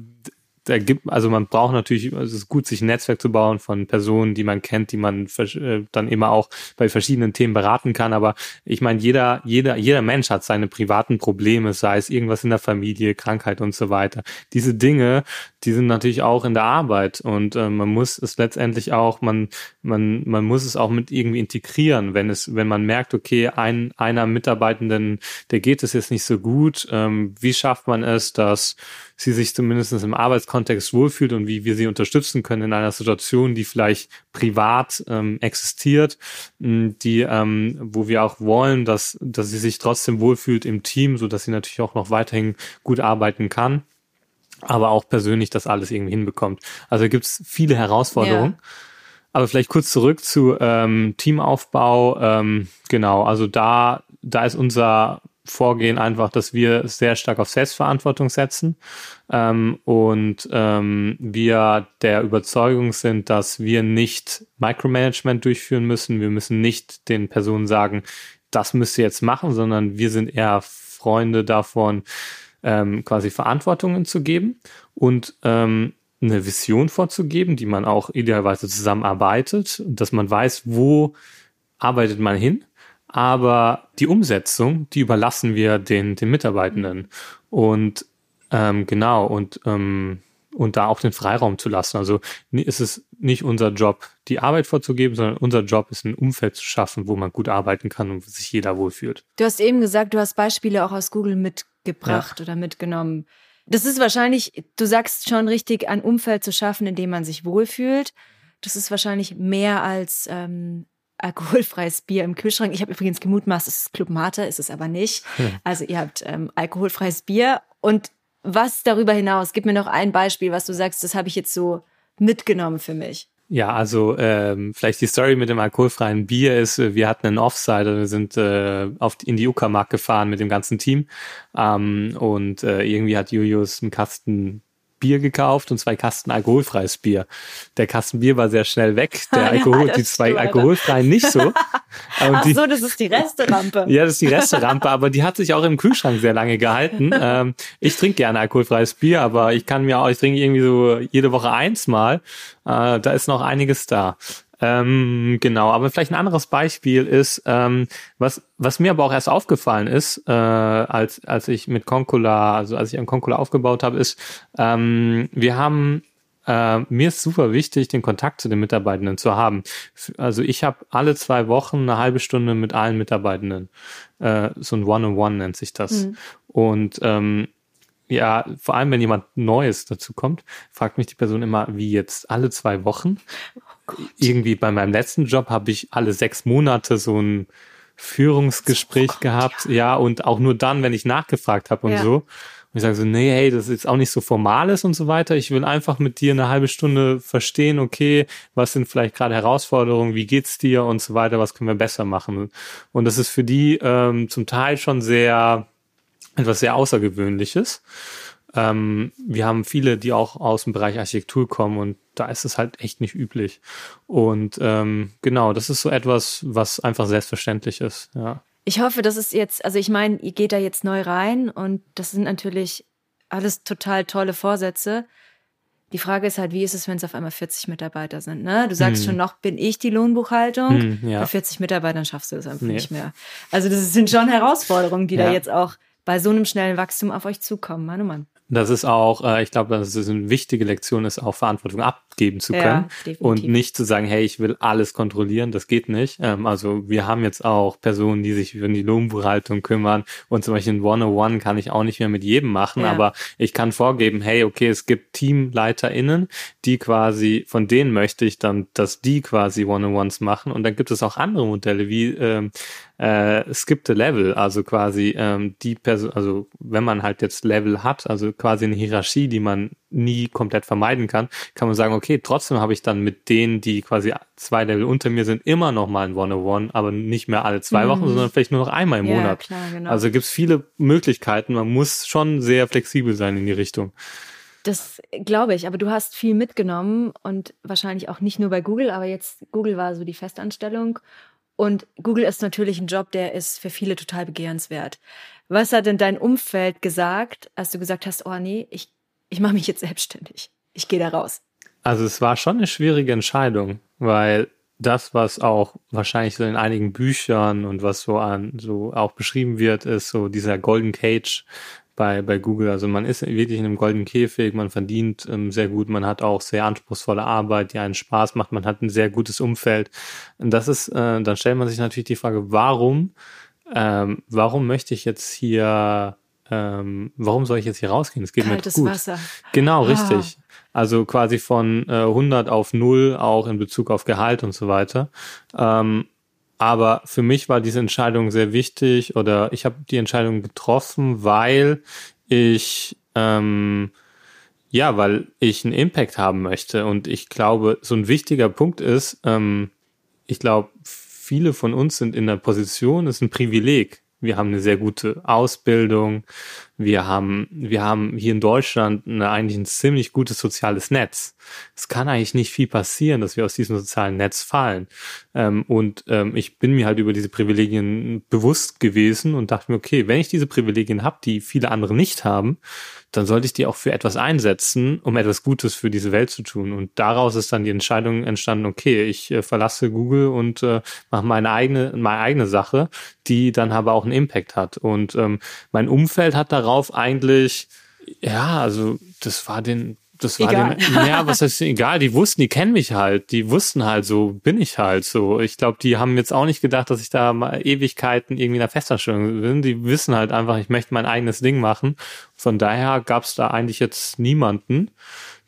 da gibt, also man braucht natürlich, es ist gut, sich ein Netzwerk zu bauen von Personen, die man kennt, die man äh, dann immer auch bei verschiedenen Themen beraten kann. Aber ich meine, jeder, jeder, jeder Mensch hat seine privaten Probleme, sei es irgendwas in der Familie, Krankheit und so weiter. Diese Dinge, die sind natürlich auch in der Arbeit und äh, man muss es letztendlich auch, man, man, man muss es auch mit irgendwie integrieren, wenn es, wenn man merkt, okay, ein, einer Mitarbeitenden, der geht es jetzt nicht so gut, ähm, wie schafft man es, dass sie sich zumindest im Arbeitskontext wohlfühlt und wie wir sie unterstützen können in einer Situation, die vielleicht privat ähm, existiert, die, ähm, wo wir auch wollen, dass, dass sie sich trotzdem wohlfühlt im Team, so dass sie natürlich auch noch weiterhin gut arbeiten kann, aber auch persönlich das alles irgendwie hinbekommt. Also gibt es viele Herausforderungen. Ja. Aber vielleicht kurz zurück zu ähm, Teamaufbau. Ähm, genau, also da, da ist unser Vorgehen einfach, dass wir sehr stark auf Selbstverantwortung setzen ähm, und ähm, wir der Überzeugung sind, dass wir nicht Micromanagement durchführen müssen. Wir müssen nicht den Personen sagen, das müsst ihr jetzt machen, sondern wir sind eher Freunde davon, ähm, quasi Verantwortungen zu geben und ähm, eine Vision vorzugeben, die man auch idealerweise zusammenarbeitet, dass man weiß, wo arbeitet man hin aber die Umsetzung, die überlassen wir den, den Mitarbeitenden. Und ähm, genau, und, ähm, und da auch den Freiraum zu lassen. Also ist es nicht unser Job, die Arbeit vorzugeben, sondern unser Job ist ein Umfeld zu schaffen, wo man gut arbeiten kann und sich jeder wohlfühlt. Du hast eben gesagt, du hast Beispiele auch aus Google mitgebracht ja. oder mitgenommen. Das ist wahrscheinlich, du sagst schon richtig, ein Umfeld zu schaffen, in dem man sich wohlfühlt. Das ist wahrscheinlich mehr als ähm, alkoholfreies Bier im Kühlschrank. Ich habe übrigens gemutmaßt, es ist Club Mate, ist es aber nicht. Hm. Also ihr habt ähm, alkoholfreies Bier. Und was darüber hinaus? Gib mir noch ein Beispiel, was du sagst, das habe ich jetzt so mitgenommen für mich. Ja, also ähm, vielleicht die Story mit dem alkoholfreien Bier ist, äh, wir hatten einen Offside, wir sind äh, auf, in die Uckermark gefahren mit dem ganzen Team ähm, und äh, irgendwie hat Julius einen Kasten Bier gekauft und zwei Kasten alkoholfreies Bier. Der Kasten Bier war sehr schnell weg, der Alkohol, ja, die zwei alkoholfreien nicht so. Ach die, so, das ist die Resterampe. ja, das ist die Resterampe, aber die hat sich auch im Kühlschrank sehr lange gehalten. Ähm, ich trinke gerne alkoholfreies Bier, aber ich kann mir auch, ich trinke irgendwie so jede Woche eins mal. Äh, da ist noch einiges da. Ähm, genau, aber vielleicht ein anderes Beispiel ist, ähm, was, was mir aber auch erst aufgefallen ist, äh, als, als ich mit Concula, also als ich an Concula aufgebaut habe, ist, ähm, wir haben äh, mir ist super wichtig, den Kontakt zu den Mitarbeitenden zu haben. Also ich habe alle zwei Wochen eine halbe Stunde mit allen Mitarbeitenden. Äh, so ein One-on-One nennt sich das. Mhm. Und ähm, ja, vor allem wenn jemand Neues dazu kommt, fragt mich die Person immer, wie jetzt alle zwei Wochen. Irgendwie bei meinem letzten Job habe ich alle sechs Monate so ein Führungsgespräch oh Gott, gehabt. Ja. ja. und auch nur dann, wenn ich nachgefragt habe und ja. so. Und ich sage so, nee, hey, das ist jetzt auch nicht so formales und so weiter. Ich will einfach mit dir eine halbe Stunde verstehen, okay, was sind vielleicht gerade Herausforderungen, wie geht's dir und so weiter, was können wir besser machen. Und das ist für die ähm, zum Teil schon sehr etwas sehr Außergewöhnliches. Ähm, wir haben viele, die auch aus dem Bereich Architektur kommen und da ist es halt echt nicht üblich. Und ähm, genau, das ist so etwas, was einfach selbstverständlich ist, ja. Ich hoffe, das ist jetzt, also ich meine, ihr geht da jetzt neu rein und das sind natürlich alles total tolle Vorsätze. Die Frage ist halt, wie ist es, wenn es auf einmal 40 Mitarbeiter sind? Ne? Du sagst hm. schon noch, bin ich die Lohnbuchhaltung? Hm, ja. Bei 40 Mitarbeitern schaffst du das einfach nee. nicht mehr. Also das sind schon Herausforderungen, die ja. da jetzt auch bei so einem schnellen Wachstum auf euch zukommen. Mann, oh Mann. Das ist auch, äh, ich glaube, das ist eine wichtige Lektion, ist auch Verantwortung abgeben zu können ja, und nicht zu sagen, hey, ich will alles kontrollieren, das geht nicht. Ähm, also wir haben jetzt auch Personen, die sich um die Lohnbuchhaltung kümmern und zum Beispiel ein One-on-One kann ich auch nicht mehr mit jedem machen, ja. aber ich kann vorgeben, hey, okay, es gibt TeamleiterInnen, die quasi, von denen möchte ich dann, dass die quasi One-on-Ones machen und dann gibt es auch andere Modelle, wie ähm, äh, skippte Level, also quasi ähm, die Person, also wenn man halt jetzt Level hat, also quasi eine Hierarchie, die man nie komplett vermeiden kann, kann man sagen, okay, trotzdem habe ich dann mit denen, die quasi zwei Level unter mir sind, immer noch mal ein One-on-One, aber nicht mehr alle zwei Wochen, mhm. sondern vielleicht nur noch einmal im ja, Monat. Klar, genau. Also gibt es viele Möglichkeiten. Man muss schon sehr flexibel sein in die Richtung. Das glaube ich, aber du hast viel mitgenommen und wahrscheinlich auch nicht nur bei Google, aber jetzt Google war so die Festanstellung und Google ist natürlich ein Job, der ist für viele total begehrenswert. Was hat denn dein Umfeld gesagt, als du gesagt hast, oh nee, ich, ich mache mich jetzt selbstständig, ich gehe da raus? Also es war schon eine schwierige Entscheidung, weil das, was auch wahrscheinlich so in einigen Büchern und was so an so auch beschrieben wird, ist so dieser Golden Cage bei, bei Google. Also man ist wirklich in einem goldenen Käfig, man verdient ähm, sehr gut, man hat auch sehr anspruchsvolle Arbeit, die einen Spaß macht, man hat ein sehr gutes Umfeld. Und das ist, äh, dann stellt man sich natürlich die Frage, warum, ähm, warum möchte ich jetzt hier, ähm, warum soll ich jetzt hier rausgehen? Es geht Kaltes mir gut. Wasser. Genau, ah. richtig. Also quasi von äh, 100 auf 0, auch in Bezug auf Gehalt und so weiter. Ähm, aber für mich war diese Entscheidung sehr wichtig oder ich habe die Entscheidung getroffen, weil ich ähm, ja, weil ich einen Impact haben möchte. Und ich glaube, so ein wichtiger Punkt ist, ähm, ich glaube, viele von uns sind in der Position, ist ein Privileg. Wir haben eine sehr gute Ausbildung. Wir haben, wir haben hier in Deutschland eine, eigentlich ein ziemlich gutes soziales Netz. Es kann eigentlich nicht viel passieren, dass wir aus diesem sozialen Netz fallen. Ähm, und ähm, ich bin mir halt über diese Privilegien bewusst gewesen und dachte mir, okay, wenn ich diese Privilegien habe, die viele andere nicht haben, dann sollte ich die auch für etwas einsetzen, um etwas Gutes für diese Welt zu tun. Und daraus ist dann die Entscheidung entstanden, okay, ich äh, verlasse Google und äh, mache meine eigene, meine eigene Sache, die dann aber auch einen Impact hat. Und ähm, mein Umfeld hat darauf eigentlich, ja, also das war den, das war egal. den, ja, was heißt egal, die wussten, die kennen mich halt, die wussten halt, so bin ich halt so. Ich glaube, die haben jetzt auch nicht gedacht, dass ich da mal Ewigkeiten irgendwie in der Festanstellung bin. Die wissen halt einfach, ich möchte mein eigenes Ding machen. Von daher gab es da eigentlich jetzt niemanden,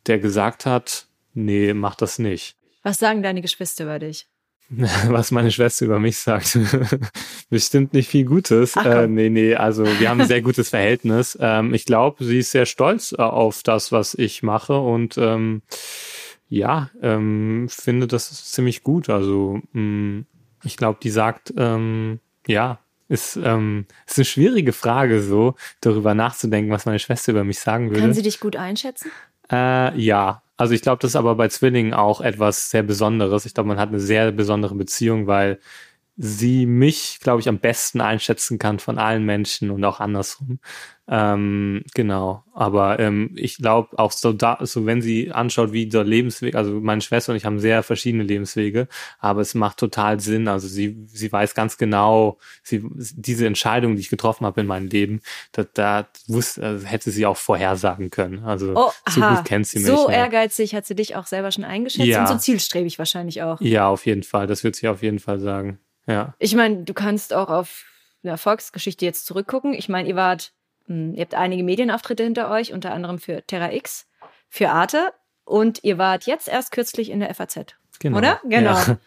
der gesagt hat, nee, mach das nicht. Was sagen deine Geschwister über dich? was meine Schwester über mich sagt. Bestimmt nicht viel Gutes. Ach, äh, nee, nee, also wir haben ein sehr gutes Verhältnis. Ähm, ich glaube, sie ist sehr stolz äh, auf das, was ich mache und ähm, ja, ähm, finde das ziemlich gut. Also mh, mm, ich glaube, die sagt, ähm, ja, ist, ähm, ist eine schwierige Frage, so darüber nachzudenken, was meine Schwester über mich sagen würde. Kann sie dich gut einschätzen? Äh, ja, also ich glaube, das ist aber bei Zwillingen auch etwas sehr Besonderes. Ich glaube, man hat eine sehr besondere Beziehung, weil sie mich, glaube ich, am besten einschätzen kann von allen Menschen und auch andersrum. Ähm, genau. Aber ähm, ich glaube auch so da, so wenn sie anschaut, wie der Lebensweg, also meine Schwester und ich haben sehr verschiedene Lebenswege, aber es macht total Sinn. Also sie, sie weiß ganz genau, sie, diese Entscheidung, die ich getroffen habe in meinem Leben, da, da wusste, also hätte sie auch vorhersagen können. Also oh, so gut kennt sie mich. So ja. ehrgeizig hat sie dich auch selber schon eingeschätzt ja. und so zielstrebig wahrscheinlich auch. Ja, auf jeden Fall. Das wird sie auf jeden Fall sagen. Ja. Ich meine, du kannst auch auf eine Erfolgsgeschichte jetzt zurückgucken. Ich meine, ihr wart hm, ihr habt einige Medienauftritte hinter euch, unter anderem für Terra X, für Arte und ihr wart jetzt erst kürzlich in der FAZ. Genau. Oder? Genau. Ja.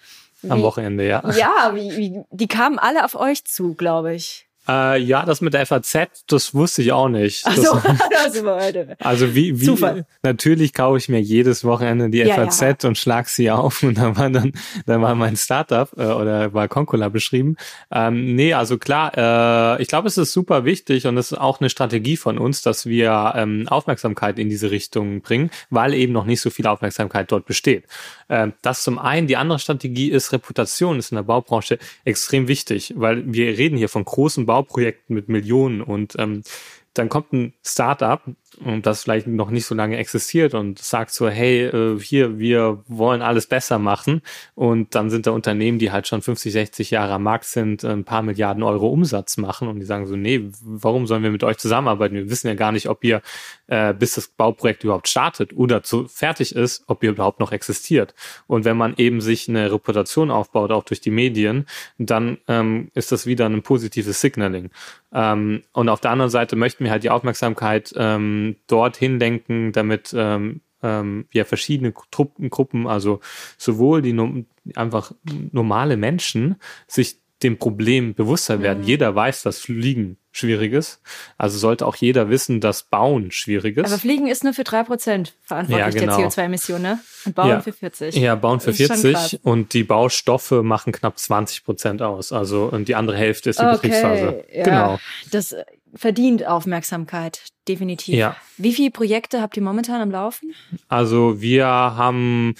Am Wochenende, ja. Ja, wie, wie, die kamen alle auf euch zu, glaube ich. Äh, ja, das mit der FAZ, das wusste ich auch nicht. Ach so, das, also wie, wie Zufall. natürlich kaufe ich mir jedes Wochenende die ja, FAZ ja. und schlag sie auf und da war dann, da war mein Startup äh, oder war Concola beschrieben. Ähm, nee, also klar, äh, ich glaube, es ist super wichtig und es ist auch eine Strategie von uns, dass wir ähm, Aufmerksamkeit in diese Richtung bringen, weil eben noch nicht so viel Aufmerksamkeit dort besteht. Ähm, das zum einen. Die andere Strategie ist Reputation, ist in der Baubranche extrem wichtig, weil wir reden hier von großen Bau Bauprojekten mit Millionen und ähm, dann kommt ein Startup, und das vielleicht noch nicht so lange existiert und sagt so, hey, äh, hier, wir wollen alles besser machen. Und dann sind da Unternehmen, die halt schon 50, 60 Jahre am Markt sind, ein paar Milliarden Euro Umsatz machen und die sagen so, nee, warum sollen wir mit euch zusammenarbeiten? Wir wissen ja gar nicht, ob ihr, äh, bis das Bauprojekt überhaupt startet oder zu fertig ist, ob ihr überhaupt noch existiert. Und wenn man eben sich eine Reputation aufbaut, auch durch die Medien, dann ähm, ist das wieder ein positives Signaling. Ähm, und auf der anderen Seite möchten wir halt die Aufmerksamkeit ähm, dorthin lenken, damit ähm, ähm, ja verschiedene Truppen, Gruppen, also sowohl die einfach normale Menschen sich dem Problem bewusster werden. Mhm. Jeder weiß, dass Fliegen schwierig ist. Also sollte auch jeder wissen, dass Bauen schwierig ist. Aber Fliegen ist nur für drei Prozent verantwortlich ja, genau. der CO2-Emissionen, ne? Und Bauen ja. für 40. Ja, Bauen für 40 und die Baustoffe machen knapp 20 Prozent aus. Also und die andere Hälfte ist die okay. Betriebsphase. Ja. Genau. Das verdient Aufmerksamkeit, definitiv. Ja. Wie viele Projekte habt ihr momentan am Laufen? Also wir haben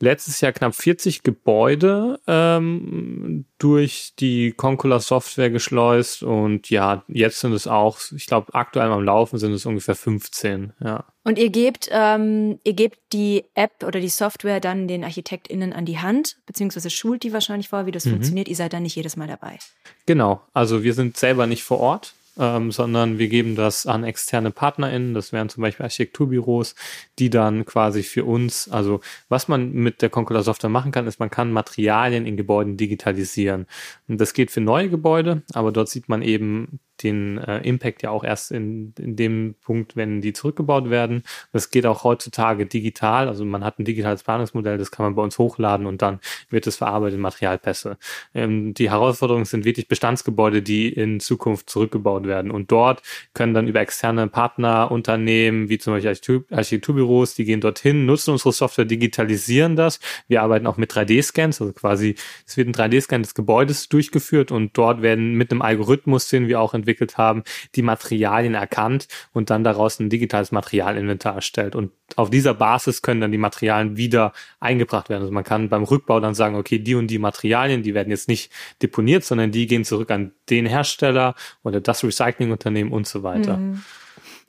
letztes Jahr knapp 40 Gebäude ähm, durch die Concula Software geschleust und ja, jetzt sind es auch, ich glaube, aktuell am Laufen sind es ungefähr 15, ja. Und ihr gebt, ähm, ihr gebt die App oder die Software dann den ArchitektInnen an die Hand, beziehungsweise schult die wahrscheinlich vor, wie das mhm. funktioniert. Ihr seid dann nicht jedes Mal dabei. Genau, also wir sind selber nicht vor Ort ähm, sondern wir geben das an externe PartnerInnen, das wären zum Beispiel Architekturbüros, die dann quasi für uns, also was man mit der Concula Software machen kann, ist, man kann Materialien in Gebäuden digitalisieren. Und das geht für neue Gebäude, aber dort sieht man eben den äh, Impact ja auch erst in, in dem Punkt, wenn die zurückgebaut werden. Das geht auch heutzutage digital. Also man hat ein digitales Planungsmodell, das kann man bei uns hochladen und dann wird es verarbeitet in Materialpässe. Ähm, die Herausforderungen sind wirklich Bestandsgebäude, die in Zukunft zurückgebaut werden. Und dort können dann über externe Partnerunternehmen, wie zum Beispiel Architekturbüros, die gehen dorthin, nutzen unsere Software, digitalisieren das. Wir arbeiten auch mit 3D-Scans, also quasi es wird ein 3D-Scan des Gebäudes durchgeführt und dort werden mit einem Algorithmus, den wir auch in entwickelt haben, die Materialien erkannt und dann daraus ein digitales Materialinventar erstellt. Und auf dieser Basis können dann die Materialien wieder eingebracht werden. Also man kann beim Rückbau dann sagen, okay, die und die Materialien, die werden jetzt nicht deponiert, sondern die gehen zurück an den Hersteller oder das Recyclingunternehmen und so weiter. Mhm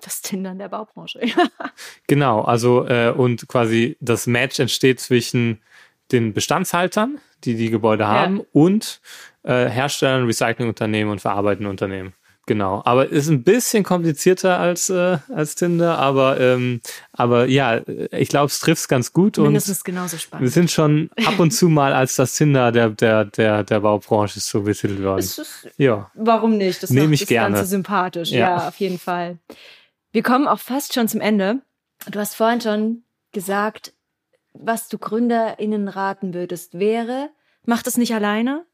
das Tindern der Baubranche. genau, also äh, und quasi das Match entsteht zwischen den Bestandshaltern, die die Gebäude haben, ja. und äh, Herstellern, Recyclingunternehmen und verarbeitenden Unternehmen. Genau, aber ist ein bisschen komplizierter als äh, als Tinder, aber ähm, aber ja, ich glaube, es trifft ganz gut Mindestens und genauso spannend. Wir sind schon ab und zu mal als das Tinder der der der der Baubranche so betitelt worden. Ist, ja, warum nicht? Das nehme ich das gerne. Ganze sympathisch. Ja. ja, auf jeden Fall. Wir kommen auch fast schon zum Ende. Du hast vorhin schon gesagt, was du GründerInnen raten würdest, wäre, macht es nicht alleine,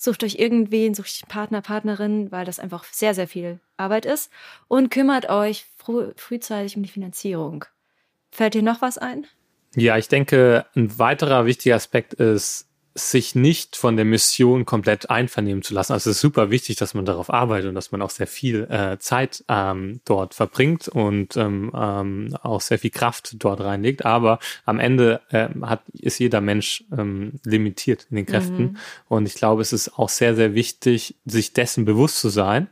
sucht euch irgendwen, sucht euch Partner, Partnerin, weil das einfach sehr, sehr viel Arbeit ist und kümmert euch früh, frühzeitig um die Finanzierung. Fällt dir noch was ein? Ja, ich denke, ein weiterer wichtiger Aspekt ist, sich nicht von der Mission komplett einvernehmen zu lassen. Also es ist super wichtig, dass man darauf arbeitet und dass man auch sehr viel äh, Zeit ähm, dort verbringt und ähm, ähm, auch sehr viel Kraft dort reinlegt. Aber am Ende äh, hat, ist jeder Mensch ähm, limitiert in den Kräften. Mhm. Und ich glaube, es ist auch sehr, sehr wichtig, sich dessen bewusst zu sein.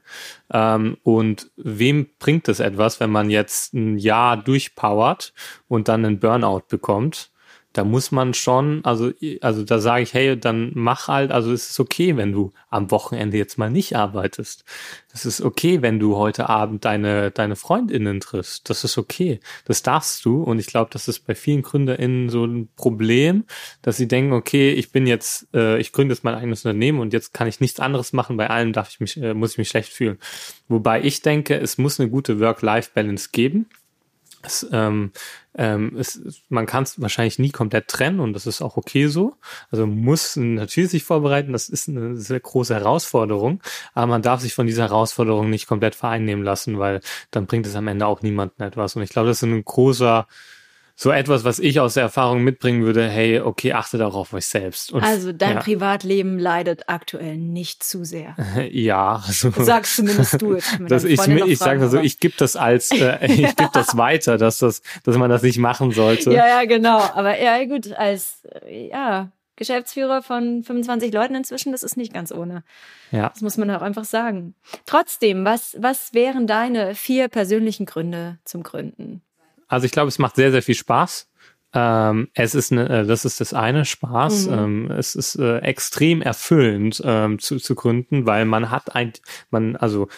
Ähm, und wem bringt es etwas, wenn man jetzt ein Jahr durchpowert und dann einen Burnout bekommt? Da muss man schon, also, also da sage ich, hey, dann mach halt, also es ist okay, wenn du am Wochenende jetzt mal nicht arbeitest. Es ist okay, wenn du heute Abend deine, deine Freundinnen triffst. Das ist okay. Das darfst du. Und ich glaube, das ist bei vielen GründerInnen so ein Problem, dass sie denken, okay, ich bin jetzt, äh, ich gründe jetzt mein eigenes Unternehmen und jetzt kann ich nichts anderes machen. Bei allem darf ich mich, äh, muss ich mich schlecht fühlen. Wobei ich denke, es muss eine gute Work-Life-Balance geben. Es, ähm, ähm, es, man kann es wahrscheinlich nie komplett trennen und das ist auch okay so. Also muss natürlich sich vorbereiten, das ist eine sehr große Herausforderung, aber man darf sich von dieser Herausforderung nicht komplett vereinnehmen lassen, weil dann bringt es am Ende auch niemandem etwas. Und ich glaube, das ist ein großer so etwas, was ich aus der Erfahrung mitbringen würde, hey, okay, achte darauf auf euch selbst. Und, also dein ja. Privatleben leidet aktuell nicht zu sehr. ja, also, sagst zumindest du. Dass ich ich sage so, ich gebe das als, äh, ich gebe das weiter, dass das, dass man das nicht machen sollte. Ja, ja, genau. Aber ja, gut, als ja Geschäftsführer von 25 Leuten inzwischen, das ist nicht ganz ohne. Ja. Das muss man auch einfach sagen. Trotzdem, was, was wären deine vier persönlichen Gründe zum Gründen? Also ich glaube, es macht sehr, sehr viel Spaß. Ähm, es ist äh, das ist das eine Spaß. Mhm. Ähm, es ist äh, extrem erfüllend ähm, zu, zu gründen, weil man hat ein, man also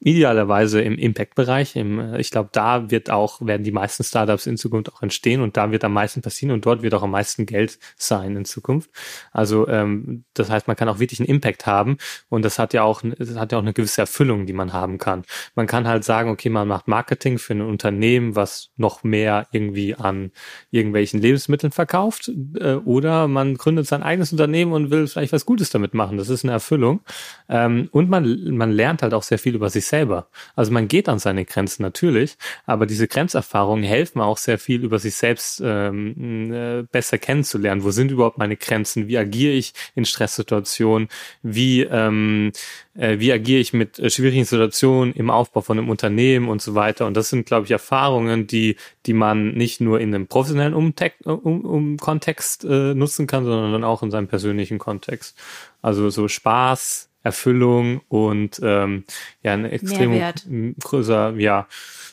idealerweise im Impact-Bereich. Ich glaube, da wird auch, werden die meisten Startups in Zukunft auch entstehen und da wird am meisten passieren und dort wird auch am meisten Geld sein in Zukunft. Also ähm, das heißt, man kann auch wirklich einen Impact haben und das hat ja auch, das hat ja auch eine gewisse Erfüllung, die man haben kann. Man kann halt sagen, okay, man macht Marketing für ein Unternehmen, was noch mehr irgendwie an irgendwelchen Lebensmitteln verkauft äh, oder man gründet sein eigenes Unternehmen und will vielleicht was Gutes damit machen. Das ist eine Erfüllung ähm, und man man lernt halt auch sehr viel über sich selber. Also man geht an seine Grenzen natürlich, aber diese Grenzerfahrungen helfen auch sehr viel über sich selbst ähm, äh, besser kennenzulernen. Wo sind überhaupt meine Grenzen? Wie agiere ich in Stresssituationen? Wie ähm, äh, wie agiere ich mit äh, schwierigen Situationen im Aufbau von einem Unternehmen und so weiter? Und das sind, glaube ich, Erfahrungen, die die man nicht nur in einem professionellen Umte um, um Kontext äh, nutzen kann, sondern auch in seinem persönlichen Kontext. Also so Spaß, Erfüllung und ähm, ja, ein extrem Mehrwert. größer, ja.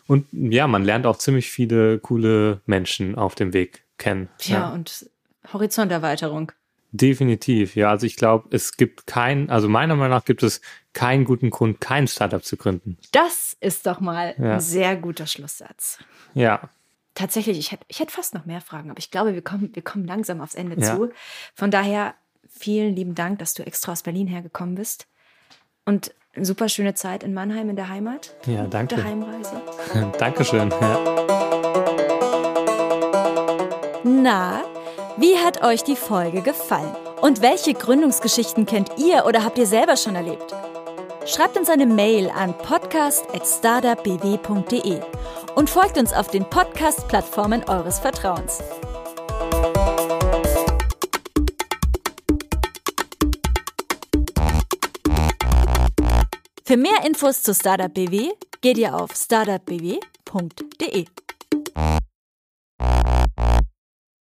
Und ja, man lernt auch ziemlich viele coole Menschen auf dem Weg kennen. Ja, ja. und Horizonterweiterung. Definitiv, ja. Also ich glaube, es gibt keinen, also meiner Meinung nach gibt es keinen guten Grund, kein Startup zu gründen. Das ist doch mal ja. ein sehr guter Schlusssatz. Ja. Tatsächlich, ich hätte ich hätte fast noch mehr Fragen, aber ich glaube, wir kommen, wir kommen langsam aufs Ende ja. zu. Von daher vielen lieben Dank, dass du extra aus Berlin hergekommen bist. Und eine super schöne Zeit in Mannheim in der Heimat. Ja, danke. Der Heimreise. Dankeschön. Ja. Na, wie hat euch die Folge gefallen? Und welche Gründungsgeschichten kennt ihr oder habt ihr selber schon erlebt? Schreibt uns eine Mail an podcast.startupbw.de und folgt uns auf den Podcast-Plattformen eures Vertrauens. Für mehr Infos zu Startup BW geht ihr auf startupbw.de.